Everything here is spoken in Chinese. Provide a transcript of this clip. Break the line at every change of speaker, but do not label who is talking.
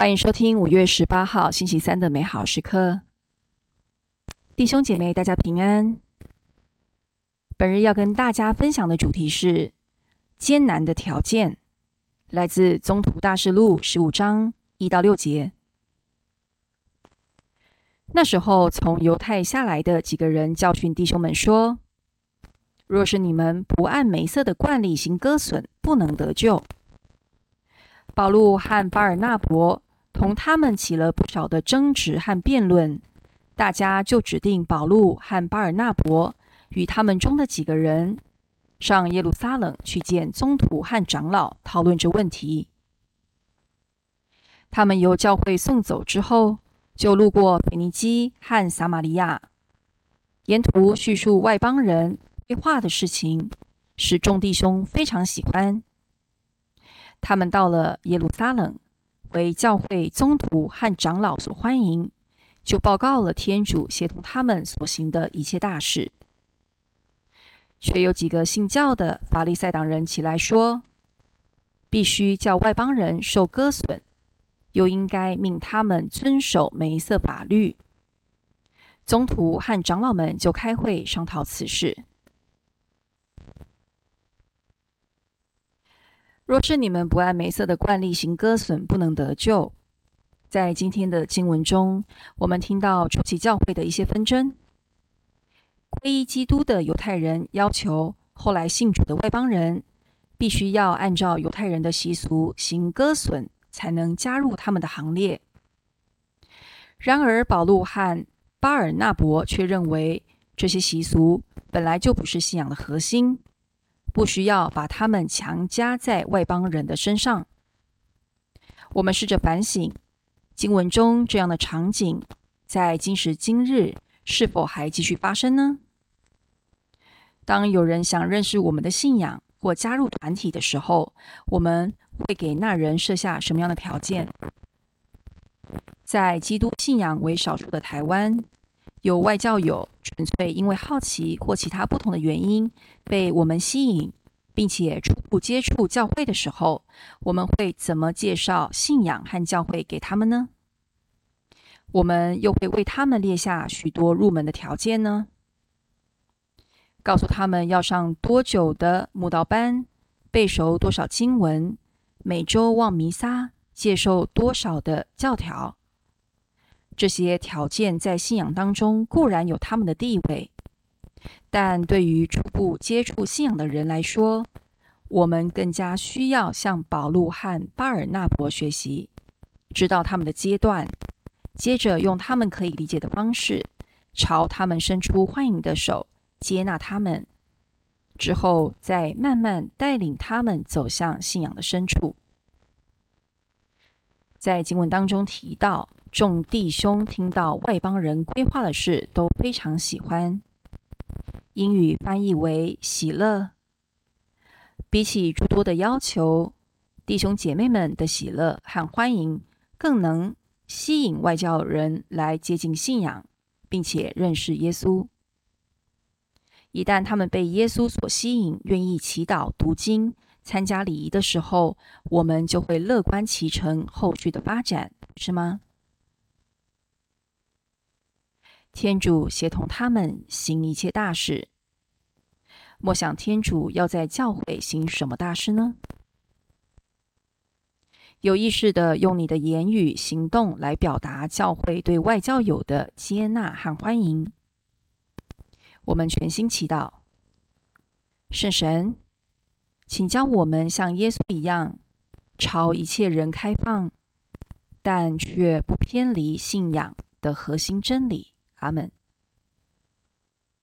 欢迎收听五月十八号星期三的美好时刻，弟兄姐妹，大家平安。本日要跟大家分享的主题是艰难的条件，来自《宗徒大事录》十五章一到六节。那时候，从犹太下来的几个人教训弟兄们说：“若是你们不按梅瑟的惯例行割损，不能得救。”保禄和巴尔纳伯同他们起了不少的争执和辩论，大家就指定保禄和巴尔纳伯。与他们中的几个人上耶路撒冷去见宗徒和长老，讨论这问题。他们由教会送走之后，就路过腓尼基和撒玛利亚，沿途叙述外邦人规划的事情，使众弟兄非常喜欢。他们到了耶路撒冷，为教会宗徒和长老所欢迎，就报告了天主协同他们所行的一切大事。却有几个信教的法利赛党人起来说：“必须叫外邦人受割损，又应该命他们遵守梅瑟法律。”宗徒和长老们就开会商讨此事。若是你们不按梅瑟的惯例行割损，不能得救。在今天的经文中，我们听到初期教会的一些纷争。皈依基督的犹太人要求后来信主的外邦人，必须要按照犹太人的习俗行割损，才能加入他们的行列。然而，保禄和巴尔纳伯却认为这些习俗本来就不是信仰的核心，不需要把他们强加在外邦人的身上。我们试着反省经文中这样的场景，在今时今日。是否还继续发生呢？当有人想认识我们的信仰或加入团体的时候，我们会给那人设下什么样的条件？在基督信仰为少数的台湾，有外教友纯粹因为好奇或其他不同的原因被我们吸引，并且初步接触教会的时候，我们会怎么介绍信仰和教会给他们呢？我们又会为他们列下许多入门的条件呢？告诉他们要上多久的慕道班，背熟多少经文，每周望弥撒，接受多少的教条。这些条件在信仰当中固然有他们的地位，但对于初步接触信仰的人来说，我们更加需要向保禄和巴尔纳伯学习，知道他们的阶段。接着用他们可以理解的方式，朝他们伸出欢迎的手，接纳他们，之后再慢慢带领他们走向信仰的深处。在经文当中提到，众弟兄听到外邦人规划的事都非常喜欢，英语翻译为喜乐。比起诸多的要求，弟兄姐妹们的喜乐和欢迎更能。吸引外教人来接近信仰，并且认识耶稣。一旦他们被耶稣所吸引，愿意祈祷、读经、参加礼仪的时候，我们就会乐观其成后续的发展，是吗？天主协同他们行一切大事。莫想天主要在教会行什么大事呢？有意识的用你的言语、行动来表达教会对外教友的接纳和欢迎。我们全心祈祷，圣神，请教我们像耶稣一样，朝一切人开放，但却不偏离信仰的核心真理。阿门。